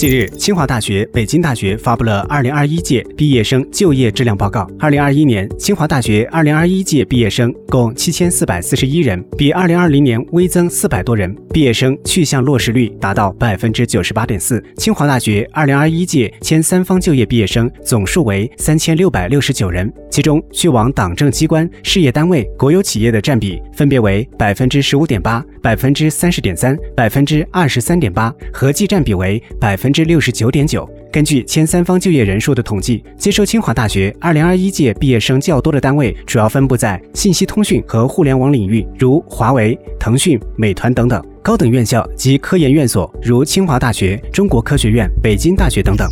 近日，清华大学、北京大学发布了二零二一届毕业生就业质量报告。二零二一年，清华大学二零二一届毕业生共七千四百四十一人，比二零二零年微增四百多人，毕业生去向落实率达到百分之九十八点四。清华大学二零二一届前三方就业毕业生总数为三千六百六十九人，其中去往党政机关、事业单位、国有企业的占比分别为百分之十五点八、百分之三十点三、百分之二十三点八，合计占比为百分。之六十九点九。根据前三方就业人数的统计，接收清华大学二零二一届毕业生较多的单位，主要分布在信息通讯和互联网领域，如华为、腾讯、美团等等；高等院校及科研院所，如清华大学、中国科学院、北京大学等等。